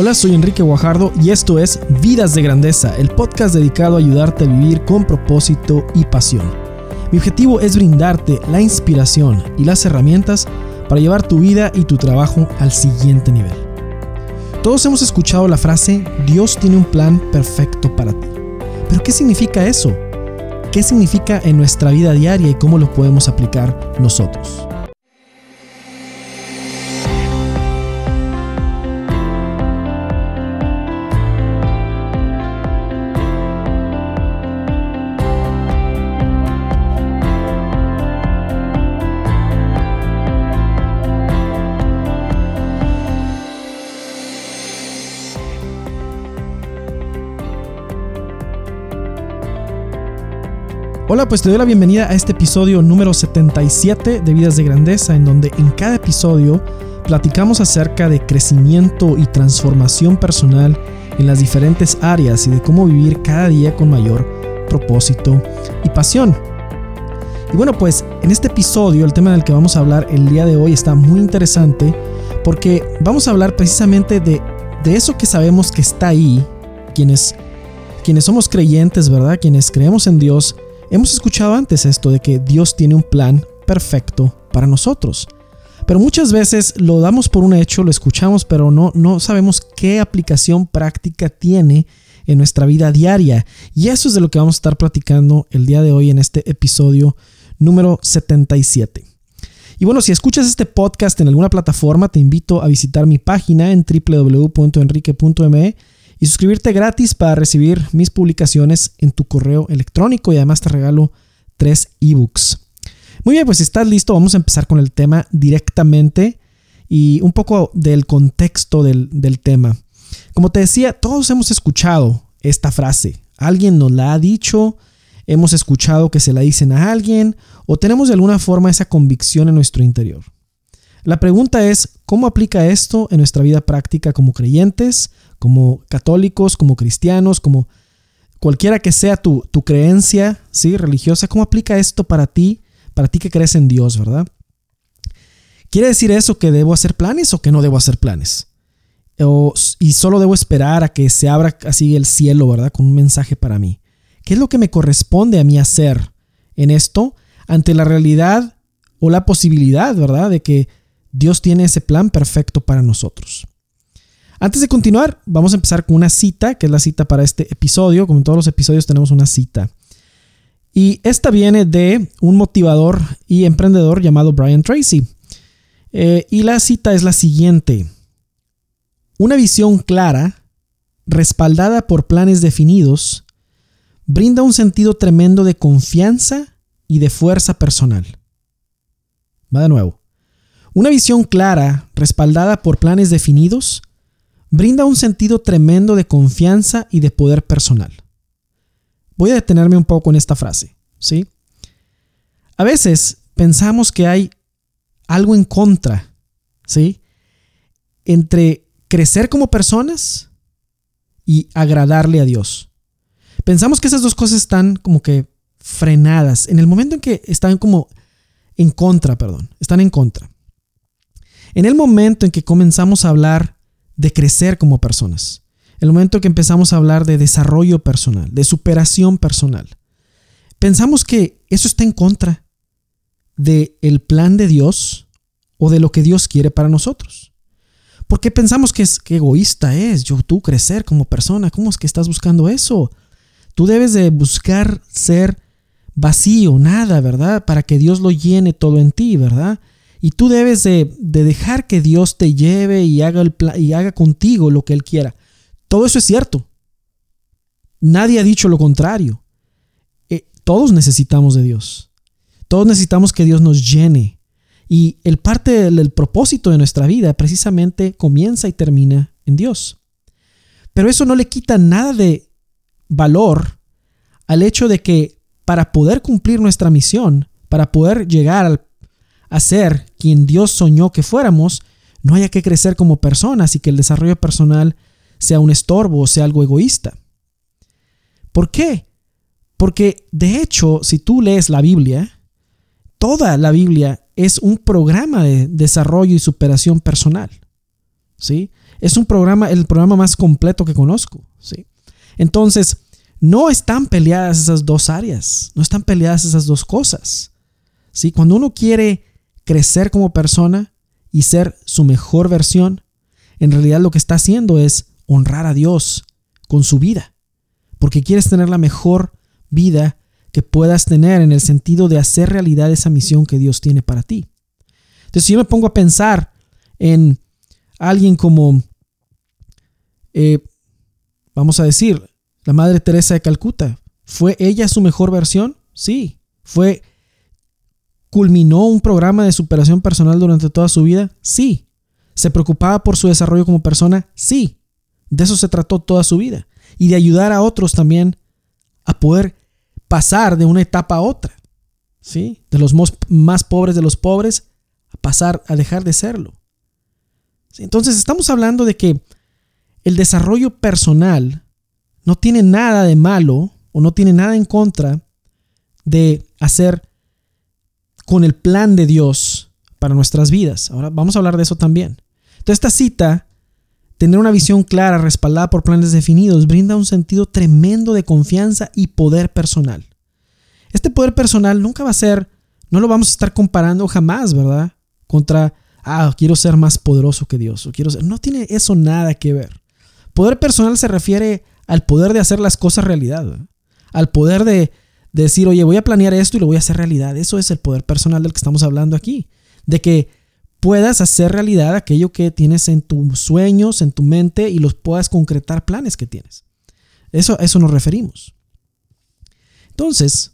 Hola, soy Enrique Guajardo y esto es Vidas de Grandeza, el podcast dedicado a ayudarte a vivir con propósito y pasión. Mi objetivo es brindarte la inspiración y las herramientas para llevar tu vida y tu trabajo al siguiente nivel. Todos hemos escuchado la frase Dios tiene un plan perfecto para ti. Pero ¿qué significa eso? ¿Qué significa en nuestra vida diaria y cómo lo podemos aplicar nosotros? Hola, pues te doy la bienvenida a este episodio número 77 de Vidas de Grandeza, en donde en cada episodio platicamos acerca de crecimiento y transformación personal en las diferentes áreas y de cómo vivir cada día con mayor propósito y pasión. Y bueno, pues en este episodio el tema del que vamos a hablar el día de hoy está muy interesante porque vamos a hablar precisamente de, de eso que sabemos que está ahí, quienes, quienes somos creyentes, ¿verdad? Quienes creemos en Dios Hemos escuchado antes esto de que Dios tiene un plan perfecto para nosotros. Pero muchas veces lo damos por un hecho, lo escuchamos, pero no, no sabemos qué aplicación práctica tiene en nuestra vida diaria. Y eso es de lo que vamos a estar platicando el día de hoy en este episodio número 77. Y bueno, si escuchas este podcast en alguna plataforma, te invito a visitar mi página en www.enrique.me y suscribirte gratis para recibir mis publicaciones en tu correo electrónico y además te regalo tres ebooks. Muy bien, pues si estás listo, vamos a empezar con el tema directamente y un poco del contexto del, del tema. Como te decía, todos hemos escuchado esta frase. Alguien nos la ha dicho, hemos escuchado que se la dicen a alguien o tenemos de alguna forma esa convicción en nuestro interior. La pregunta es, ¿cómo aplica esto en nuestra vida práctica como creyentes como católicos, como cristianos, como cualquiera que sea tu, creencia ¿sí? religiosa, ¿cómo aplica esto para ti, para ti que crees en Dios, verdad? ¿Quiere decir eso que debo hacer planes o que no debo hacer planes? y solo debo esperar a que se abra así el cielo, ¿verdad? Con un mensaje para mí. ¿Qué es lo que me corresponde a mí hacer en esto ante la realidad o la posibilidad, ¿verdad? De que Dios tiene ese plan perfecto para nosotros. Antes de continuar, vamos a empezar con una cita, que es la cita para este episodio. Como en todos los episodios tenemos una cita. Y esta viene de un motivador y emprendedor llamado Brian Tracy. Eh, y la cita es la siguiente. Una visión clara, respaldada por planes definidos, brinda un sentido tremendo de confianza y de fuerza personal. Va de nuevo. Una visión clara, respaldada por planes definidos, brinda un sentido tremendo de confianza y de poder personal. Voy a detenerme un poco en esta frase, ¿sí? A veces pensamos que hay algo en contra, ¿sí? Entre crecer como personas y agradarle a Dios. Pensamos que esas dos cosas están como que frenadas. En el momento en que están como en contra, perdón, están en contra. En el momento en que comenzamos a hablar de crecer como personas. El momento que empezamos a hablar de desarrollo personal, de superación personal. Pensamos que eso está en contra del el plan de Dios o de lo que Dios quiere para nosotros. Porque pensamos que es que egoísta es yo tú crecer como persona, ¿cómo es que estás buscando eso? Tú debes de buscar ser vacío, nada, ¿verdad? Para que Dios lo llene todo en ti, ¿verdad? Y tú debes de, dejar que Dios te lleve y haga, el y haga contigo lo que Él quiera. Todo eso es cierto. Nadie ha dicho lo contrario. Eh, todos necesitamos de Dios. Todos necesitamos que Dios nos llene. Y el parte del, propósito de nuestra vida precisamente comienza y termina en Dios. Pero eso no le quita nada de valor al hecho de que para poder cumplir nuestra misión, para poder llegar al a ser quien Dios soñó que fuéramos, no haya que crecer como personas y que el desarrollo personal sea un estorbo o sea algo egoísta. ¿Por qué? Porque de hecho, si tú lees la Biblia, toda la Biblia es un programa de desarrollo y superación personal. ¿Sí? es un programa, el programa más completo que conozco. ¿sí? Entonces, no están peleadas esas dos áreas, no están peleadas esas dos cosas. ¿sí? Cuando uno quiere crecer como persona y ser su mejor versión, en realidad lo que está haciendo es honrar a Dios con su vida, porque quieres tener la mejor vida que puedas tener en el sentido de hacer realidad esa misión que Dios tiene para ti. Entonces, si yo me pongo a pensar en alguien como, eh, vamos a decir, la Madre Teresa de Calcuta, ¿fue ella su mejor versión? Sí. ¿Fue, culminó un programa de superación personal durante toda su vida? Sí. ¿Se preocupaba por su desarrollo como persona? Sí. De eso se trató toda su vida. Y de ayudar a otros también a poder pasar de una etapa a otra. ¿Sí? De los más pobres de los pobres a pasar a dejar de serlo. Entonces estamos hablando de que el desarrollo personal no tiene nada de malo o no tiene nada en contra de hacer con el plan de Dios para nuestras vidas. Ahora vamos a hablar de eso también. Entonces esta cita, tener una visión clara respaldada por planes definidos, brinda un sentido tremendo de confianza y poder personal. Este poder personal nunca va a ser, no lo vamos a estar comparando jamás, ¿verdad? Contra ah, quiero ser más poderoso que Dios, o quiero ser... No tiene eso nada que ver. Poder personal se refiere al poder de hacer las cosas realidad, al poder de, decir, oye, voy a planear esto y lo voy a hacer realidad. Eso es el poder personal del que estamos hablando aquí, de que puedas hacer realidad aquello que tienes en tus sueños, en tu mente y los puedas concretar planes que tienes. Eso, eso nos referimos. Entonces,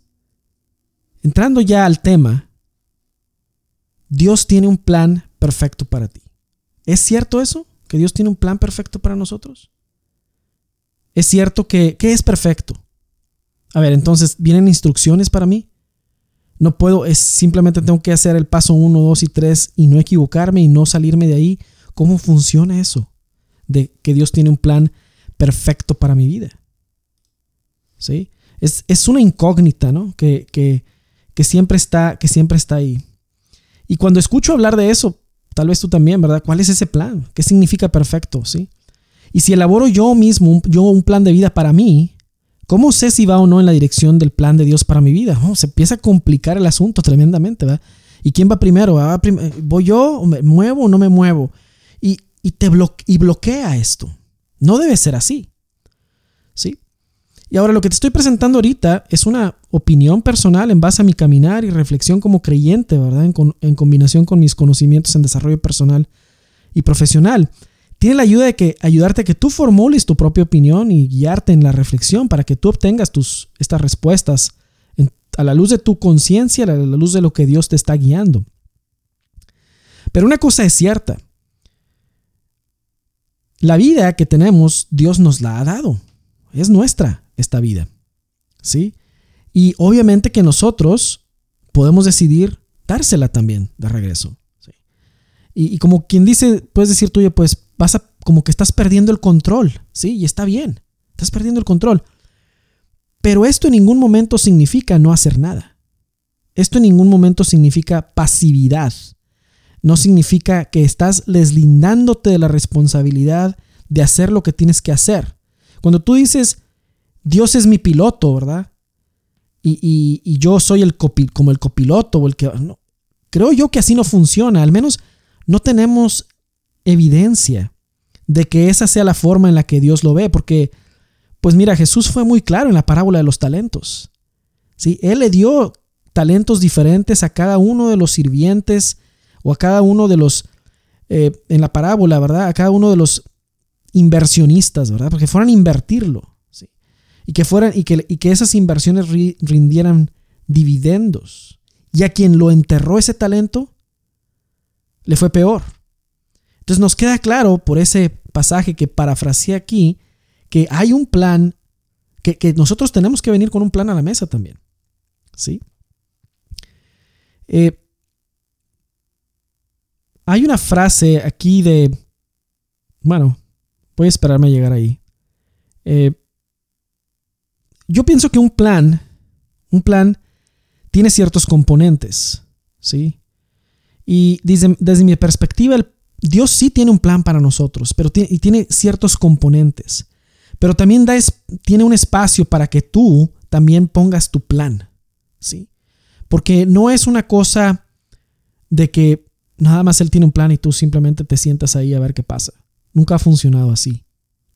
entrando ya al tema, Dios tiene un plan perfecto para ti. ¿Es cierto eso? ¿Que Dios tiene un plan perfecto para nosotros? ¿Es cierto que, ¿qué es perfecto? A ver, entonces, ¿vienen instrucciones para mí? No puedo, es simplemente tengo que hacer el paso 1, 2 y 3 y no equivocarme y no salirme de ahí. ¿Cómo funciona eso? De que Dios tiene un plan perfecto para mi vida. ¿Sí? Es, una incógnita, ¿no? Que, que, que, siempre está, que siempre está ahí. Y cuando escucho hablar de eso, Tal vez tú también, ¿verdad? ¿Cuál es ese plan? ¿Qué significa perfecto? ¿Sí? Y si elaboro yo mismo, yo un plan de vida para mí, ¿cómo sé si va o no en la dirección del plan de Dios para mi vida? Se empieza a complicar el asunto tremendamente, ¿verdad? ¿Y quién va primero? ¿Voy yo? ¿Me muevo o no me muevo? Y, y te y bloquea esto. No debe ser así. ¿Sí? Y ahora lo que te estoy presentando ahorita es una opinión personal en base a mi caminar y reflexión como creyente, ¿verdad? En, combinación con mis conocimientos en desarrollo personal y profesional. Tiene la ayuda de que ayudarte a que tú formules tu propia opinión y guiarte en la reflexión para que tú obtengas tus, estas respuestas a la luz de tu conciencia, a la luz de lo que Dios te está guiando. Pero una cosa es cierta. La vida que tenemos, Dios nos la ha dado. Es nuestra esta vida. ¿Sí? Y obviamente que nosotros podemos decidir dársela también de regreso. Y, como quien dice, puedes decir tú, pues vas a, como que estás perdiendo el control, ¿sí? Y está bien, estás perdiendo el control. Pero esto en ningún momento significa no hacer nada. Esto en ningún momento significa pasividad. No significa que estás deslindándote de la responsabilidad de hacer lo que tienes que hacer. Cuando tú dices, Dios es mi piloto, ¿verdad? Y, yo soy el como el copiloto o el que... No, creo yo que así no funciona. Al menos no tenemos evidencia de que esa sea la forma en la que Dios lo ve. Porque, pues mira, Jesús fue muy claro en la parábola de los talentos. ¿sí? Él le dio talentos diferentes a cada uno de los sirvientes o a cada uno de los, eh, en la parábola, ¿verdad? A cada uno de los inversionistas, ¿verdad? Porque fueran a invertirlo y que, fueran, y que, y que esas inversiones rindieran dividendos. Y a quien lo enterró ese talento, le fue peor. Entonces nos queda claro por ese pasaje que parafraseé aquí, que hay un plan, que, nosotros tenemos que venir con un plan a la mesa también. ¿Sí? Eh, hay una frase aquí de, bueno, voy a esperarme a llegar ahí. Eh, yo pienso que un plan, un plan tiene ciertos componentes, ¿sí? Y desde, desde mi perspectiva, Dios sí tiene un plan para nosotros, pero tiene, y tiene ciertos componentes. Pero también da tiene un espacio para que tú también pongas tu plan. ¿sí? Porque no es una cosa de que nada más Él tiene un plan y tú simplemente te sientas ahí a ver qué pasa. Nunca ha funcionado así.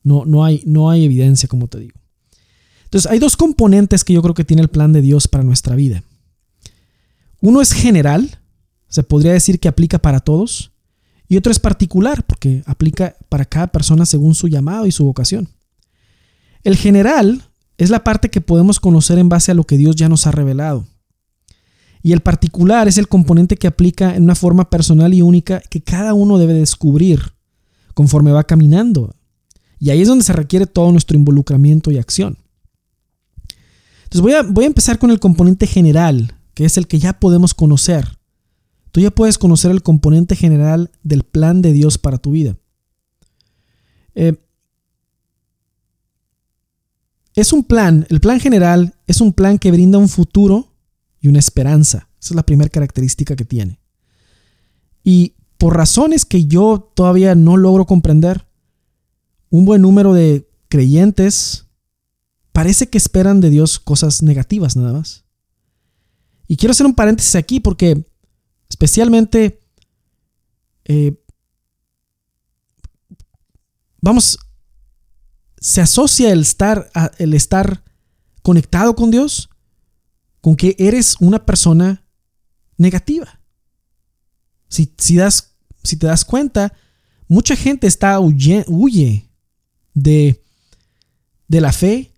No, no, hay, no hay evidencia, como te digo. Entonces, hay dos componentes que yo creo que tiene el plan de Dios para nuestra vida. Uno es general, se podría decir que aplica para todos, y otro es particular, porque aplica para cada persona según su llamado y su vocación. El general es la parte que podemos conocer en base a lo que Dios ya nos ha revelado. Y el particular es el componente que aplica en una forma personal y única que cada uno debe descubrir conforme va caminando. Y ahí es donde se requiere todo nuestro involucramiento y acción. Entonces voy a, voy a empezar con el componente general, que es el que ya podemos conocer. Tú ya puedes conocer el componente general del plan de Dios para tu vida. Eh, es un plan, el plan general es un plan que brinda un futuro y una esperanza. Esa es la primera característica que tiene. Y por razones que yo todavía no logro comprender, un buen número de creyentes parece que esperan de Dios cosas negativas nada más. Y quiero hacer un paréntesis aquí porque especialmente, eh, vamos, se asocia el estar, el estar conectado con Dios con que eres una persona negativa. Si, si, das, si te das cuenta, mucha gente está huye, huye de, de la fe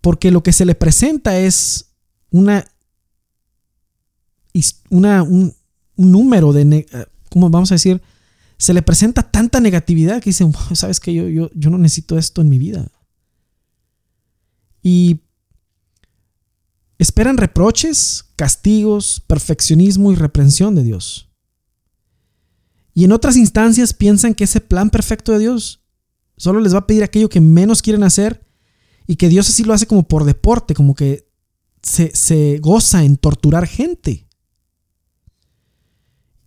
porque lo que se le presenta es una, una un, número de, ¿cómo vamos a decir? Se le presenta tanta negatividad que dicen, sabes que yo, yo, yo no necesito esto en mi vida. Y Esperan reproches, castigos, perfeccionismo y reprensión de Dios. Y en otras instancias piensan que ese plan perfecto de Dios solo les va a pedir aquello que menos quieren hacer y que Dios así lo hace como por deporte, como que se, se goza en torturar gente.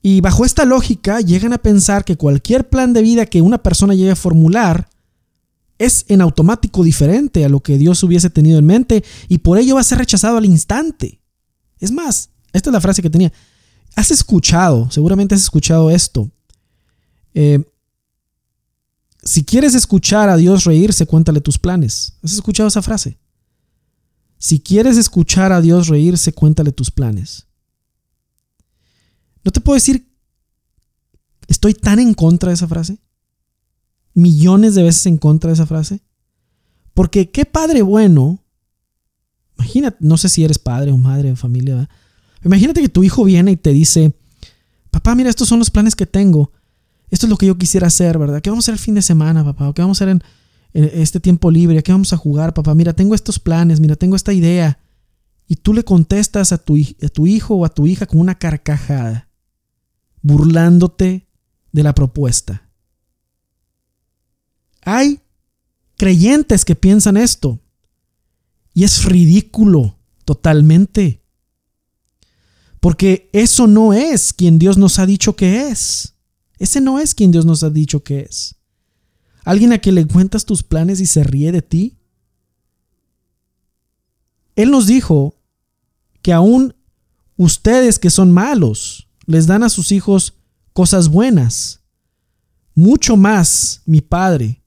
Y bajo esta lógica llegan a pensar que cualquier plan de vida que una persona llegue a formular es en automático diferente a lo que Dios hubiese tenido en mente y por ello va a ser rechazado al instante. Es más, esta es la frase que tenía. Has escuchado, seguramente has escuchado esto. Eh, si quieres escuchar a Dios reírse, cuéntale tus planes. ¿Has escuchado esa frase? Si quieres escuchar a Dios reírse, cuéntale tus planes. No te puedo decir, estoy tan en contra de esa frase millones de veces en contra de esa frase. Porque qué padre bueno. Imagínate, no sé si eres padre o madre o familia. Imagínate que tu hijo viene y te dice, papá, mira, estos son los planes que tengo. Esto es lo que yo quisiera hacer, ¿verdad? ¿Qué vamos a hacer el fin de semana, papá? qué vamos a hacer en, este tiempo libre? qué vamos a jugar, papá? Mira, tengo estos planes, mira, tengo esta idea. Y tú le contestas a tu, a tu hijo o a tu hija con una carcajada, burlándote de la propuesta. Hay creyentes que piensan esto. Y es ridículo totalmente. Porque eso no es quien Dios nos ha dicho que es. Ese no es quien Dios nos ha dicho que es. Alguien a quien le cuentas tus planes y se ríe de ti. Él nos dijo que aún ustedes que son malos les dan a sus hijos cosas buenas. Mucho más mi Padre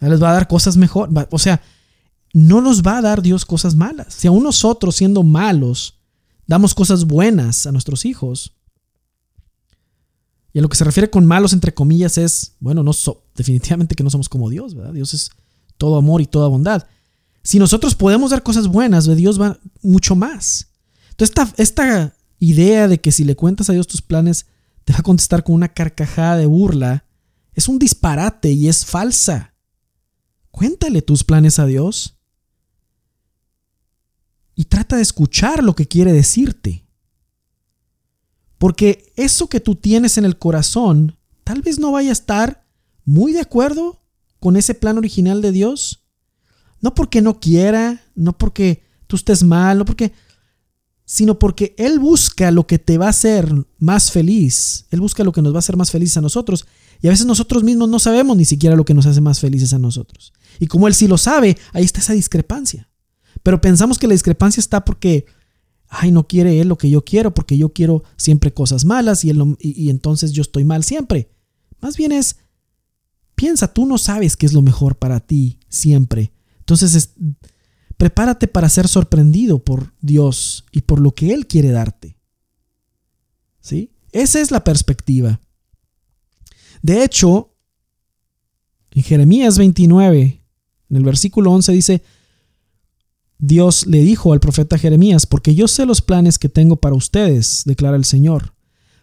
les va a dar cosas mejor. O sea, no nos va a dar Dios cosas malas. Si aún nosotros siendo malos damos cosas buenas a nuestros hijos, y a lo que se refiere con malos entre comillas es, bueno, no definitivamente que no somos como Dios, ¿verdad? Dios es todo amor y toda bondad. Si nosotros podemos dar cosas buenas, de Dios va mucho más. Entonces, esta, esta idea de que si le cuentas a Dios tus planes, te va a contestar con una carcajada de burla, es un disparate y es falsa. Cuéntale tus planes a Dios y trata de escuchar lo que quiere decirte. Porque eso que tú tienes en el corazón tal vez no vaya a estar muy de acuerdo con ese plan original de Dios. No porque no quiera, no porque tú estés mal, no porque... sino porque Él busca lo que te va a hacer más feliz. Él busca lo que nos va a hacer más felices a nosotros. Y a veces nosotros mismos no sabemos ni siquiera lo que nos hace más felices a nosotros. Y como Él sí lo sabe, ahí está esa discrepancia. Pero pensamos que la discrepancia está porque, ay, no quiere Él lo que yo quiero, porque yo quiero siempre cosas malas y, él y, y entonces yo estoy mal siempre. Más bien es, piensa, tú no sabes qué es lo mejor para ti siempre. Entonces es, Prepárate para ser sorprendido por Dios y por lo que Él quiere darte. ¿Sí? Esa es la perspectiva. De hecho, en Jeremías 29, en el versículo 11 dice, Dios le dijo al profeta Jeremías, porque yo sé los planes que tengo para ustedes, declara el Señor,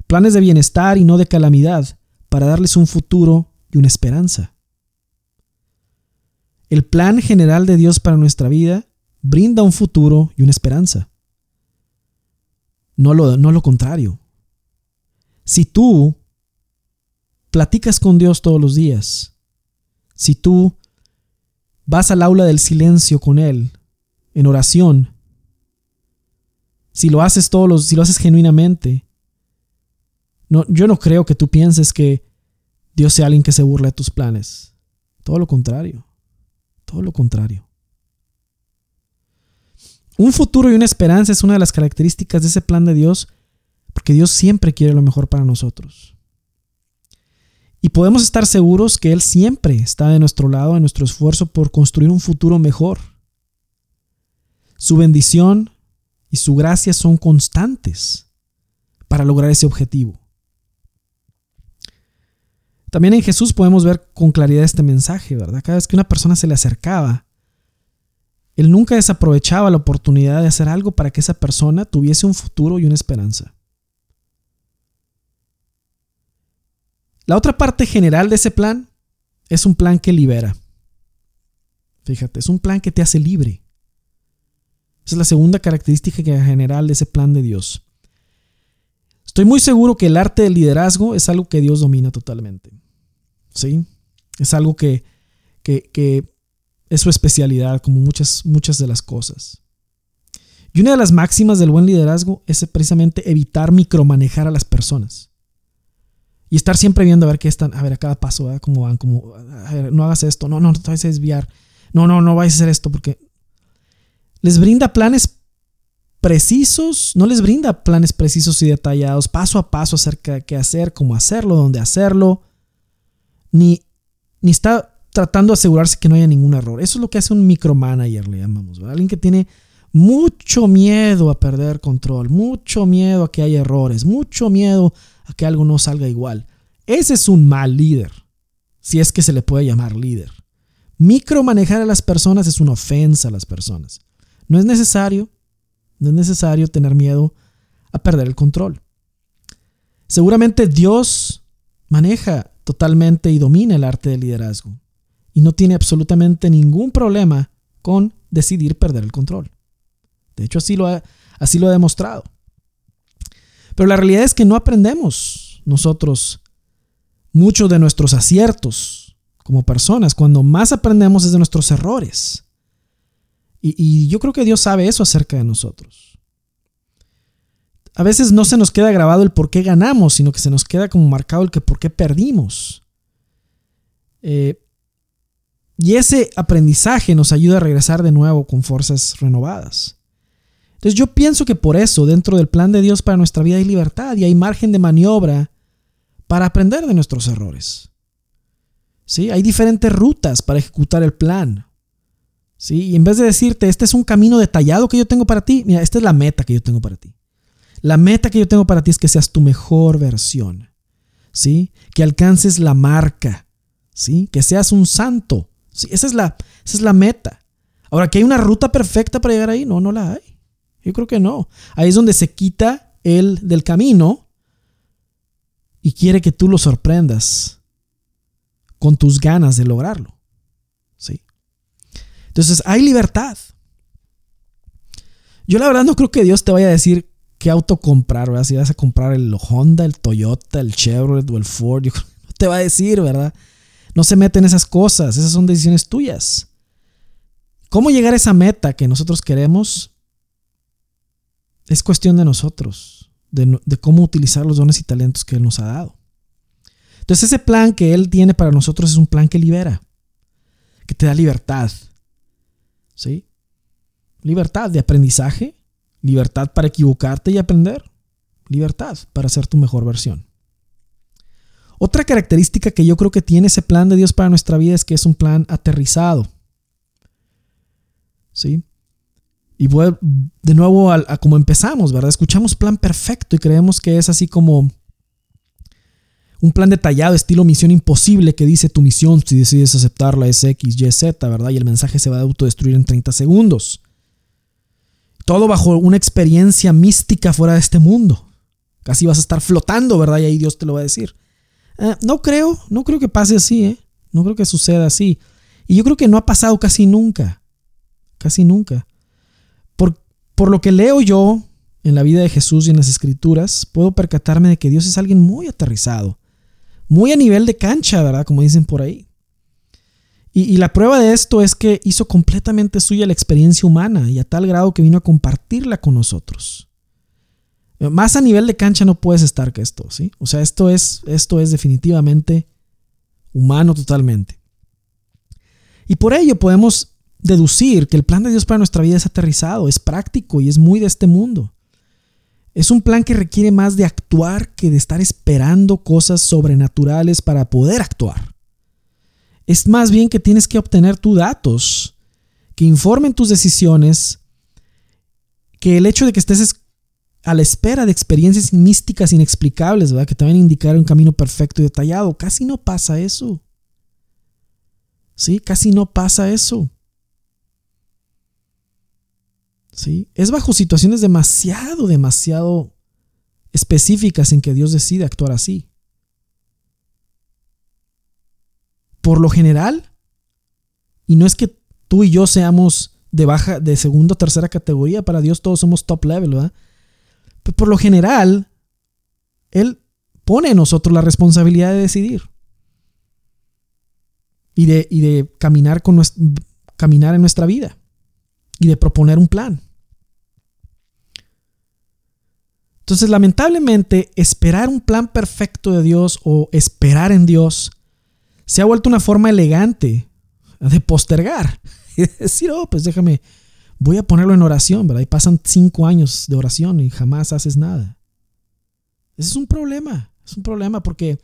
planes de bienestar y no de calamidad, para darles un futuro y una esperanza. El plan general de Dios para nuestra vida brinda un futuro y una esperanza. No lo, no lo contrario. Si tú platicas con Dios todos los días, si tú vas al aula del silencio con Él, en oración, si lo haces todos los, si lo haces genuinamente, no, yo no creo que tú pienses que Dios sea alguien que se burla de tus planes. Todo lo contrario. Todo lo contrario. Un futuro y una esperanza es una de las características de ese plan de Dios, porque Dios siempre quiere lo mejor para nosotros. Y podemos estar seguros que Él siempre está de nuestro lado en nuestro esfuerzo por construir un futuro mejor. Su bendición y su gracia son constantes para lograr ese objetivo. También en Jesús podemos ver con claridad este mensaje, ¿verdad? Cada vez que una persona se le acercaba, él nunca desaprovechaba la oportunidad de hacer algo para que esa persona tuviese un futuro y una esperanza. La otra parte general de ese plan es un plan que libera. Fíjate, es un plan que te hace libre. Esa es la segunda característica general de ese plan de Dios. Estoy muy seguro que el arte del liderazgo es algo que Dios domina totalmente. ¿Sí? Es algo que, que, que es su especialidad, como muchas, muchas de las cosas. Y una de las máximas del buen liderazgo es precisamente evitar micromanejar a las personas. Y estar siempre viendo a ver qué están, a ver a cada paso, cómo van, como, a ver, no hagas esto, no, no, no te vayas a desviar, no, no, no vayas a hacer esto, porque les brinda planes precisos, no les brinda planes precisos y detallados, paso a paso acerca de qué hacer, cómo hacerlo, dónde hacerlo, ni, ni está tratando de asegurarse que no haya ningún error. Eso es lo que hace un micromanager, le llamamos. Alguien que tiene mucho miedo a perder control, mucho miedo a que haya errores, mucho miedo a que algo no salga igual. Ese es un mal líder, si es que se le puede llamar líder. Micromanejar a las personas es una ofensa a las personas. No es necesario, no es necesario tener miedo a perder el control. Seguramente Dios maneja totalmente y domina el arte del liderazgo y no tiene absolutamente ningún problema con decidir perder el control. De hecho, así lo ha, así lo ha demostrado. Pero la realidad es que no aprendemos nosotros muchos de nuestros aciertos como personas. Cuando más aprendemos es de nuestros errores. Y, yo creo que Dios sabe eso acerca de nosotros. A veces no se nos queda grabado el por qué ganamos, sino que se nos queda como marcado el que por qué perdimos. Eh, y ese aprendizaje nos ayuda a regresar de nuevo con fuerzas renovadas. Entonces yo pienso que por eso dentro del plan de Dios para nuestra vida hay libertad y hay margen de maniobra para aprender de nuestros errores. ¿Sí? Hay diferentes rutas para ejecutar el plan. ¿Sí? Y en vez de decirte, este es un camino detallado que yo tengo para ti, mira, esta es la meta que yo tengo para ti. La meta que yo tengo para ti es que seas tu mejor versión. ¿Sí? Que alcances la marca. ¿Sí? Que seas un santo esa, es la, esa es la meta. Ahora, ¿que hay una ruta perfecta para llegar ahí? No, no la hay. Yo creo que no. Ahí es donde se quita él del camino y quiere que tú lo sorprendas con tus ganas de lograrlo. ¿Sí? Entonces, hay libertad. Yo la verdad no creo que Dios te vaya a decir qué auto comprar, ¿verdad? Si vas a comprar el Honda, el Toyota, el Chevrolet o el Ford, no te va a decir, ¿verdad? No se mete en esas cosas, esas son decisiones tuyas. ¿Cómo llegar a esa meta que nosotros queremos? es cuestión de nosotros, de, cómo utilizar los dones y talentos que Él nos ha dado. Entonces ese plan que Él tiene para nosotros es un plan que libera, que te da libertad. ¿Sí? Libertad de aprendizaje, libertad para equivocarte y aprender, libertad para ser tu mejor versión. Otra característica que yo creo que tiene ese plan de Dios para nuestra vida es que es un plan aterrizado. ¿Sí? Y voy de nuevo a, como empezamos, ¿verdad? Escuchamos plan perfecto y creemos que es así como un plan detallado, estilo misión imposible, que dice tu misión, si decides aceptarla, es X, Y, Z, ¿verdad? Y el mensaje se va a autodestruir en 30 segundos. Todo bajo una experiencia mística fuera de este mundo. Casi vas a estar flotando, ¿verdad? Y ahí Dios te lo va a decir. Eh, no creo, no creo que pase así, ¿eh? No creo que suceda así. Y yo creo que no ha pasado casi nunca. Casi nunca. Por, por lo que leo yo en la vida de Jesús y en las escrituras, puedo percatarme de que Dios es alguien muy aterrizado muy a nivel de cancha, ¿verdad? Como dicen por ahí. Y, la prueba de esto es que hizo completamente suya la experiencia humana y a tal grado que vino a compartirla con nosotros. Más a nivel de cancha no puedes estar que esto, ¿sí? O sea, esto es, esto es definitivamente humano totalmente. Y por ello podemos deducir que el plan de Dios para nuestra vida es aterrizado, es práctico y es muy de este mundo. Es un plan que requiere más de actuar que de estar esperando cosas sobrenaturales para poder actuar. Es más bien que tienes que obtener tus datos que informen tus decisiones, que el hecho de que estés a la espera de experiencias místicas inexplicables, ¿verdad? que te van a indicar un camino perfecto y detallado. Casi no pasa eso. Sí, casi no pasa eso. Es bajo situaciones demasiado, demasiado específicas en que Dios decide actuar así. Por lo general, y no es que tú y yo seamos de baja, de segunda o tercera categoría, para Dios todos somos top level, ¿verdad? Pero por lo general, Él pone en nosotros la responsabilidad de decidir y de, caminar, con caminar en nuestra vida y de proponer un plan. Entonces, lamentablemente, esperar un plan perfecto de Dios o esperar en Dios se ha vuelto una forma elegante de postergar. Y decir, oh, pues déjame, voy a ponerlo en oración, ¿verdad? Y pasan cinco años de oración y jamás haces nada. Ese es un problema, es un problema porque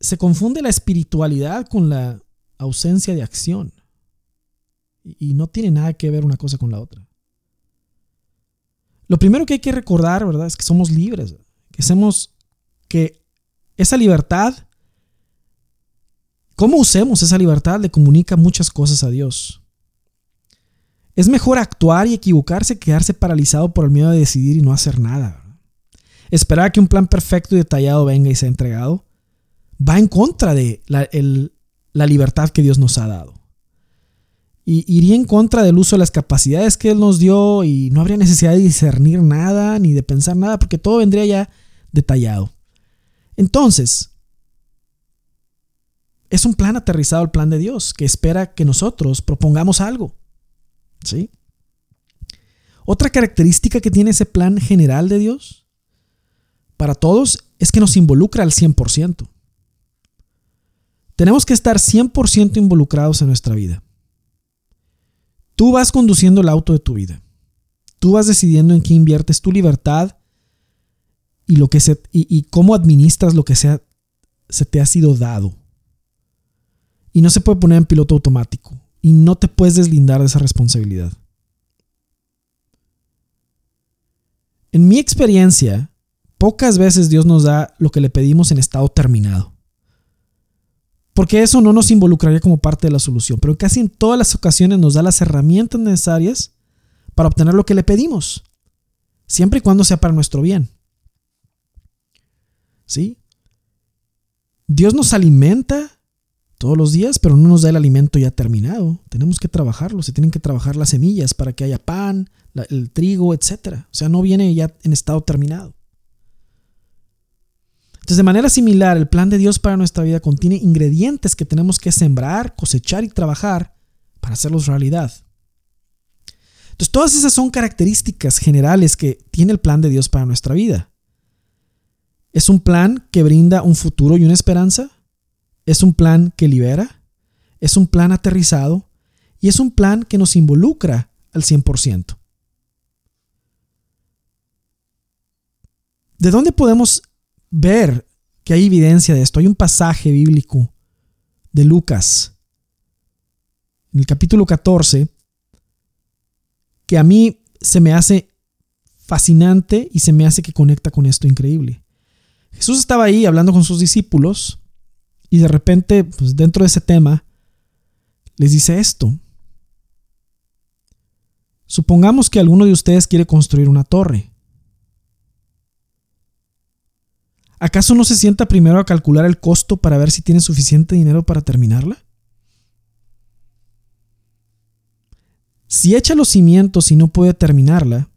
se confunde la espiritualidad con la ausencia de acción. Y no tiene nada que ver una cosa con la otra. Lo primero que hay que recordar, ¿verdad? Es que somos libres, que somos, que esa libertad, cómo usemos esa libertad le comunica muchas cosas a Dios. Es mejor actuar y equivocarse que quedarse paralizado por el miedo de decidir y no hacer nada. Esperar a que un plan perfecto y detallado venga y sea entregado va en contra de la libertad que Dios nos ha dado y iría en contra del uso de las capacidades que Él nos dio y no habría necesidad de discernir nada ni de pensar nada porque todo vendría ya detallado. Entonces, es un plan aterrizado al plan de Dios que espera que nosotros propongamos algo. ¿Sí? Otra característica que tiene ese plan general de Dios para todos es que nos involucra al 100%. Tenemos que estar 100% involucrados en nuestra vida. Tú vas conduciendo el auto de tu vida. Tú vas decidiendo en qué inviertes tu libertad y, lo que se, y, cómo administras lo que sea, se te ha sido dado. Y no se puede poner en piloto automático. Y no te puedes deslindar de esa responsabilidad. En mi experiencia, pocas veces Dios nos da lo que le pedimos en estado terminado. Porque eso no nos involucraría como parte de la solución, pero casi en todas las ocasiones nos da las herramientas necesarias para obtener lo que le pedimos, siempre y cuando sea para nuestro bien. ¿Sí? Dios nos alimenta todos los días, pero no nos da el alimento ya terminado. Tenemos que trabajarlo, se tienen que trabajar las semillas para que haya pan, el trigo, etc. O sea, no viene ya en estado terminado. Entonces, de manera similar, el plan de Dios para nuestra vida contiene ingredientes que tenemos que sembrar, cosechar y trabajar para hacerlos realidad. Entonces, todas esas son características generales que tiene el plan de Dios para nuestra vida. Es un plan que brinda un futuro y una esperanza. Es un plan que libera. Es un plan aterrizado. Y es un plan que nos involucra al 100%. ¿De dónde podemos ver que hay evidencia de esto? Hay un pasaje bíblico de Lucas, en el capítulo 14, que a mí se me hace fascinante y se me hace que conecta con esto increíble. Jesús estaba ahí hablando con sus discípulos y de repente, pues dentro de ese tema, les dice esto. Supongamos que alguno de ustedes quiere construir una torre. ¿Acaso no se sienta primero a calcular el costo para ver si tiene suficiente dinero para terminarla? Si echa los cimientos y no puede terminarla,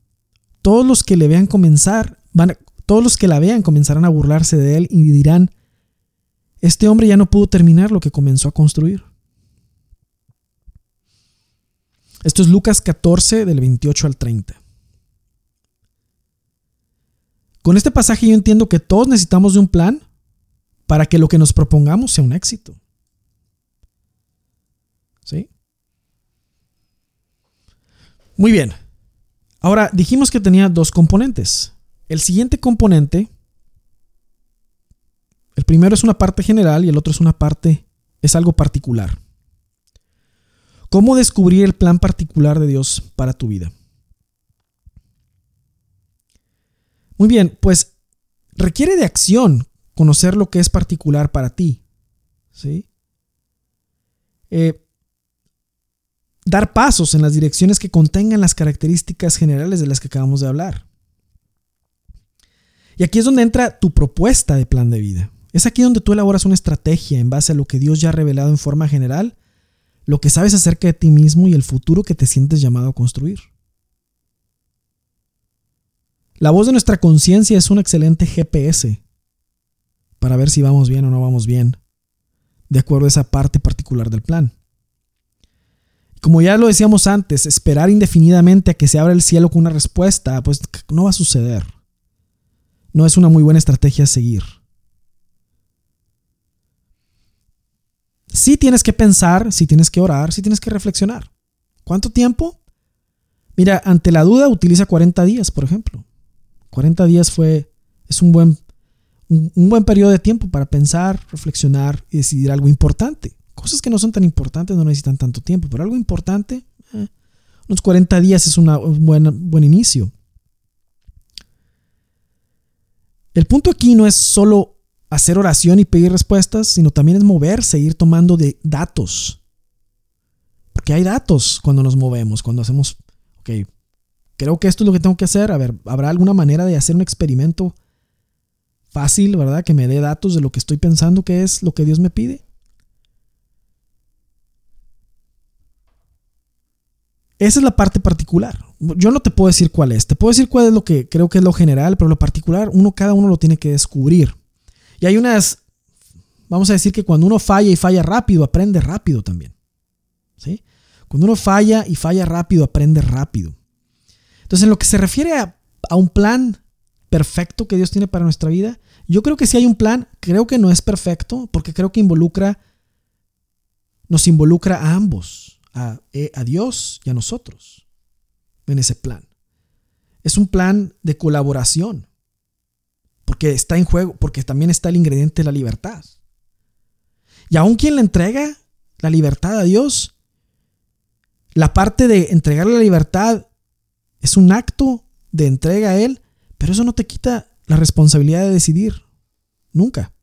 todos los que le vean comenzar, van todos los que la vean comenzarán a burlarse de él y dirán, este hombre ya no pudo terminar lo que comenzó a construir. Esto es Lucas 14 del 28 al 30. Con este pasaje yo entiendo que todos necesitamos de un plan para que lo que nos propongamos sea un éxito. ¿Sí? Muy bien. Ahora dijimos que tenía dos componentes. El siguiente componente, el primero es una parte general y el otro es una parte, es algo particular. ¿Cómo descubrir el plan particular de Dios para tu vida? Muy bien, pues requiere de acción conocer lo que es particular para ti. ¿Sí? Eh, dar pasos en las direcciones que contengan las características generales de las que acabamos de hablar. Y aquí es donde entra tu propuesta de plan de vida. Es aquí donde tú elaboras una estrategia en base a lo que Dios ya ha revelado en forma general, lo que sabes acerca de ti mismo y el futuro que te sientes llamado a construir. La voz de nuestra conciencia es un excelente GPS para ver si vamos bien o no vamos bien, de acuerdo a esa parte particular del plan. Como ya lo decíamos antes, esperar indefinidamente a que se abra el cielo con una respuesta, pues no va a suceder. No es una muy buena estrategia a seguir. Sí tienes que pensar, sí tienes que orar, sí tienes que reflexionar. ¿Cuánto tiempo? Mira, ante la duda utiliza 40 días, por ejemplo. 40 días fue, es un buen, un, buen periodo de tiempo para pensar, reflexionar y decidir algo importante. Cosas que no son tan importantes no necesitan tanto tiempo, pero algo importante, eh, unos 40 días es una, un buen, buen inicio. El punto aquí no es solo hacer oración y pedir respuestas, sino también es moverse, ir tomando de datos. Porque hay datos cuando nos movemos, cuando hacemos, ok, creo que esto es lo que tengo que hacer. A ver, ¿habrá alguna manera de hacer un experimento fácil, verdad? Que me dé datos de lo que estoy pensando que es lo que Dios me pide. Esa es la parte particular. Yo no te puedo decir cuál es. Te puedo decir cuál es lo que creo que es lo general, pero lo particular, uno cada uno lo tiene que descubrir. Y hay unas, vamos a decir que cuando uno falla y falla rápido, aprende rápido también. ¿Sí? Cuando uno falla y falla rápido, aprende rápido. Entonces, en lo que se refiere a, un plan perfecto que Dios tiene para nuestra vida, yo creo que si hay un plan, creo que no es perfecto, porque creo que involucra, nos involucra a ambos, a, eh, a Dios y a nosotros, en ese plan. Es un plan de colaboración, porque está en juego, porque también está el ingrediente de la libertad. Y aún quien le entrega la libertad a Dios, la parte de entregarle la libertad es un acto de entrega a Él, pero eso no te quita la responsabilidad de decidir. Nunca.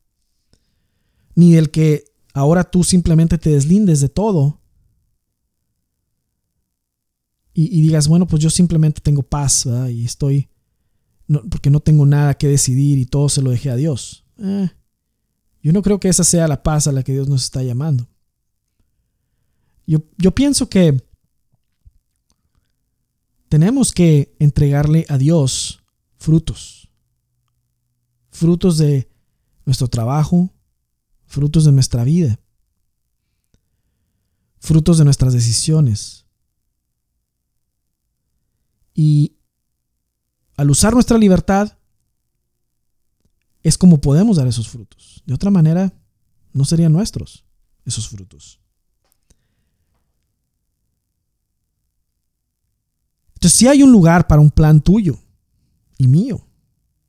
Ni del que ahora tú simplemente te deslindes de todo y, digas, bueno, pues yo simplemente tengo paz y estoy, porque no tengo nada que decidir y todo se lo dejé a Dios. Eh, yo no creo que esa sea la paz a la que Dios nos está llamando. Yo, yo pienso que tenemos que entregarle a Dios frutos. Frutos de nuestro trabajo, frutos de nuestra vida, frutos de nuestras decisiones. Y al usar nuestra libertad, es como podemos dar esos frutos. De otra manera, no serían nuestros esos frutos. Entonces, si hay un lugar para un plan tuyo y mío,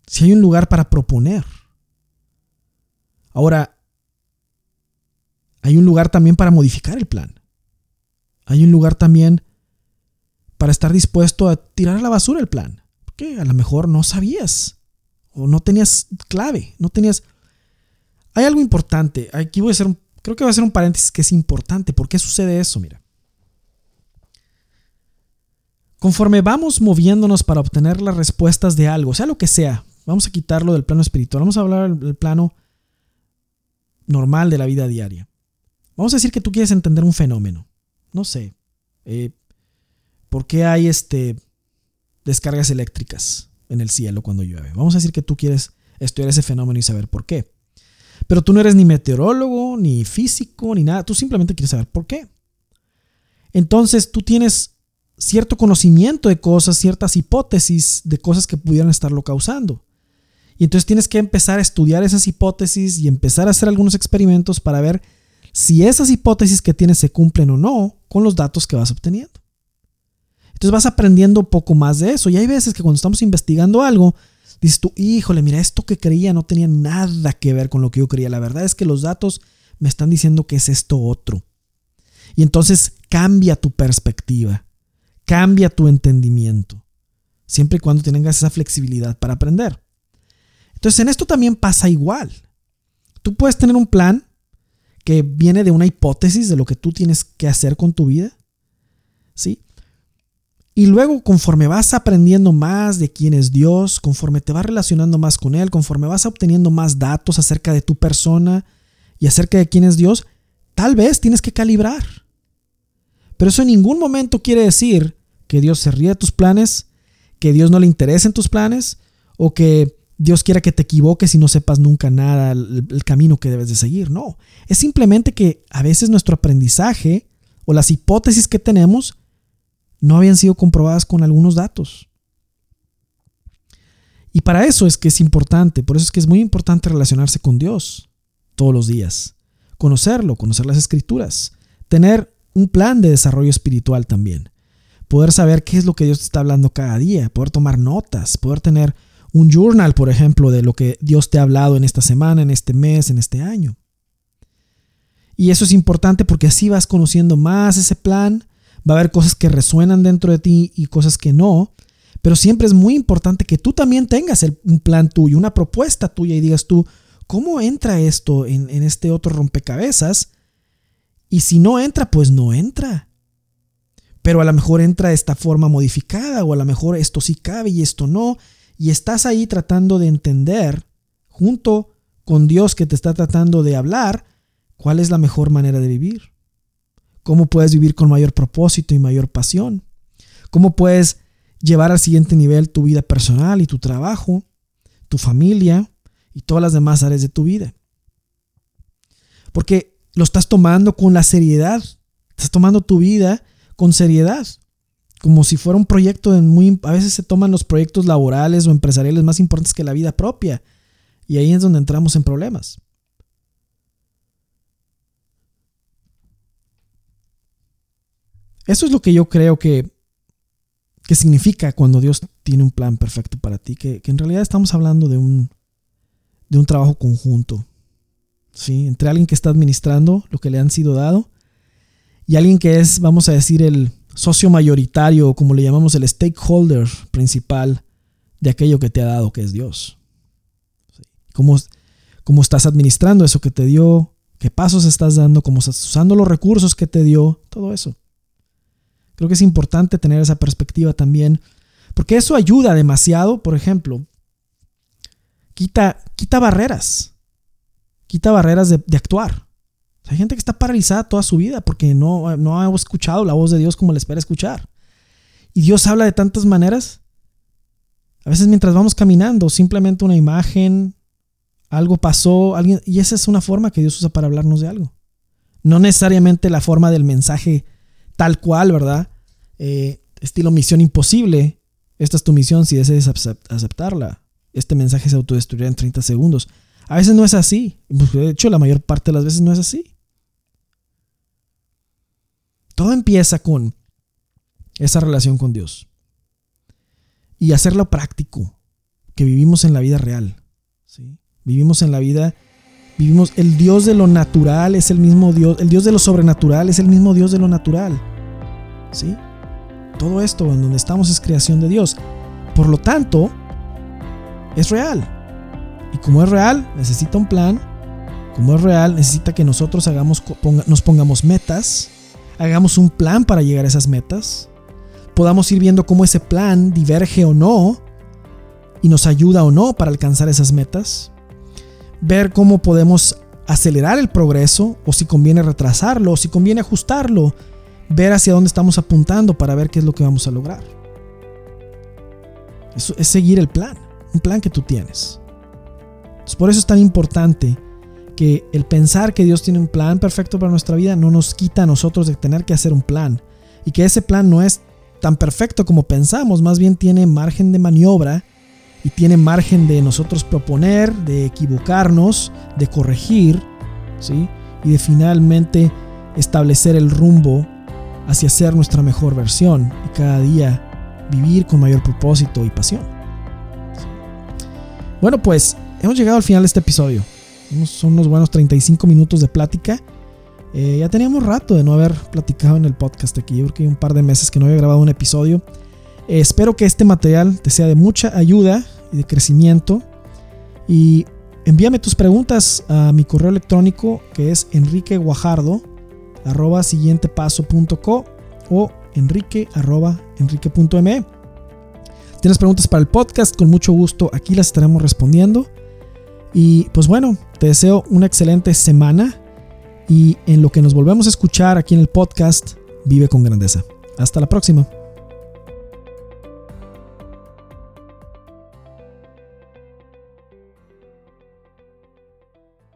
si hay un lugar para proponer. Ahora, hay un lugar también para modificar el plan. Hay un lugar también para estar dispuesto a tirar a la basura el plan. Porque a lo mejor no sabías o no tenías clave, no tenías... Hay algo importante. Aquí voy a hacer un... Creo que voy a hacer un paréntesis que es importante. ¿Por qué sucede eso? Mira. Conforme vamos moviéndonos para obtener las respuestas de algo, sea lo que sea, vamos a quitarlo del plano espiritual, vamos a hablar del plano normal de la vida diaria. Vamos a decir que tú quieres entender un fenómeno. No sé. Eh, ¿Por qué hay este, descargas eléctricas en el cielo cuando llueve? Vamos a decir que tú quieres estudiar ese fenómeno y saber por qué. Pero tú no eres ni meteorólogo, ni físico, ni nada. Tú simplemente quieres saber por qué. Entonces tú tienes cierto conocimiento de cosas, ciertas hipótesis de cosas que pudieran estarlo causando. Y entonces tienes que empezar a estudiar esas hipótesis y empezar a hacer algunos experimentos para ver si esas hipótesis que tienes se cumplen o no con los datos que vas obteniendo. Entonces vas aprendiendo poco más de eso. Y hay veces que cuando estamos investigando algo, dices tú, híjole, mira, esto que creía no tenía nada que ver con lo que yo creía. La verdad es que los datos me están diciendo que es esto otro. Y entonces cambia tu perspectiva. Cambia tu entendimiento, siempre y cuando tengas esa flexibilidad para aprender. Entonces en esto también pasa igual. Tú puedes tener un plan que viene de una hipótesis de lo que tú tienes que hacer con tu vida, ¿sí? Y luego conforme vas aprendiendo más de quién es Dios, conforme te vas relacionando más con Él, conforme vas obteniendo más datos acerca de tu persona y acerca de quién es Dios, tal vez tienes que calibrar. Pero eso en ningún momento quiere decir que Dios se ríe de tus planes, que Dios no le interesa en tus planes o que Dios quiera que te equivoques y no sepas nunca nada el, camino que debes de seguir. No, es simplemente que a veces nuestro aprendizaje o las hipótesis que tenemos no habían sido comprobadas con algunos datos. Y para eso es que es importante, por eso es que es muy importante relacionarse con Dios todos los días, conocerlo, conocer las escrituras, tener un plan de desarrollo espiritual también. Poder saber qué es lo que Dios te está hablando cada día, poder tomar notas, poder tener un journal, por ejemplo, de lo que Dios te ha hablado en esta semana, en este mes, en este año. Y eso es importante porque así vas conociendo más ese plan, va a haber cosas que resuenan dentro de ti y cosas que no, pero siempre es muy importante que tú también tengas un plan tuyo, una propuesta tuya y digas tú, ¿cómo entra esto en, en este otro rompecabezas? Y si no entra, pues no entra. Pero a lo mejor entra de esta forma modificada o a lo mejor esto sí cabe y esto no. Y estás ahí tratando de entender, junto con Dios que te está tratando de hablar, cuál es la mejor manera de vivir. Cómo puedes vivir con mayor propósito y mayor pasión. Cómo puedes llevar al siguiente nivel tu vida personal y tu trabajo, tu familia y todas las demás áreas de tu vida. Porque lo estás tomando con la seriedad. Estás tomando tu vida con seriedad. Como si fuera un proyecto de muy... A veces se toman los proyectos laborales o empresariales más importantes que la vida propia. Y ahí es donde entramos en problemas. Eso es lo que yo creo que, que significa cuando Dios tiene un plan perfecto para ti. Que, en realidad estamos hablando de un, de un trabajo conjunto entre alguien que está administrando lo que le han sido dado y alguien que es, vamos a decir, el socio mayoritario, como le llamamos, el stakeholder principal de aquello que te ha dado, que es Dios. ¿Cómo, cómo estás administrando eso que te dio? ¿Qué pasos estás dando? ¿Cómo estás usando los recursos que te dio? Todo eso. Creo que es importante tener esa perspectiva también, porque eso ayuda demasiado, por ejemplo, quita, quita barreras quita barreras de, actuar. hay gente que está paralizada toda su vida porque no, no ha escuchado la voz de Dios como le espera escuchar. Y Dios habla de tantas maneras. A veces mientras vamos caminando, simplemente una imagen, algo pasó, alguien, y esa es una forma que Dios usa para hablarnos de algo. No necesariamente la forma del mensaje tal cual, ¿verdad? Eh, estilo misión imposible, Esta es tu misión si deseas aceptarla. Este mensaje se autodestruirá en 30 segundos. A veces no es así. De hecho, la mayor parte de las veces no es así. Todo empieza con esa relación con Dios. Y hacerlo práctico. Que vivimos en la vida real. ¿sí? Vivimos en la vida. Vivimos. El Dios de lo natural es el mismo Dios. El Dios de lo sobrenatural es el mismo Dios de lo natural. ¿Sí? Todo esto en donde estamos es creación de Dios. Por lo tanto, es real. Y como es real, necesita un plan. Como es real, necesita que nosotros hagamos, nos pongamos metas, hagamos un plan para llegar a esas metas, podamos ir viendo cómo ese plan diverge o no y nos ayuda o no para alcanzar esas metas, ver cómo podemos acelerar el progreso o si conviene retrasarlo o si conviene ajustarlo, ver hacia dónde estamos apuntando para ver qué es lo que vamos a lograr. Eso es seguir el plan, un plan que tú tienes por eso es tan importante que el pensar que Dios tiene un plan perfecto para nuestra vida no nos quita a nosotros de tener que hacer un plan. Y que ese plan no es tan perfecto como pensamos, más bien tiene margen de maniobra y tiene margen de nosotros proponer, de equivocarnos, de corregir, ¿sí? Y de finalmente establecer el rumbo hacia ser nuestra mejor versión y cada día vivir con mayor propósito y pasión. Bueno, pues hemos llegado al final de este episodio. Son unos buenos 35 minutos de plática. Eh, ya teníamos rato de no haber platicado en el podcast aquí. Yo creo que hay un par de meses que no había grabado un episodio. Eh, espero que este material te sea de mucha ayuda de crecimiento. Y envíame tus preguntas a mi correo electrónico que es enriqueguajardo arroba siguientepaso.co o enrique arroba enrique.me. Tienes preguntas para el podcast, con mucho gusto aquí las estaremos respondiendo. Y pues bueno, te deseo una excelente semana y en lo que nos volvemos a escuchar aquí en el podcast, vive con grandeza. Hasta la próxima.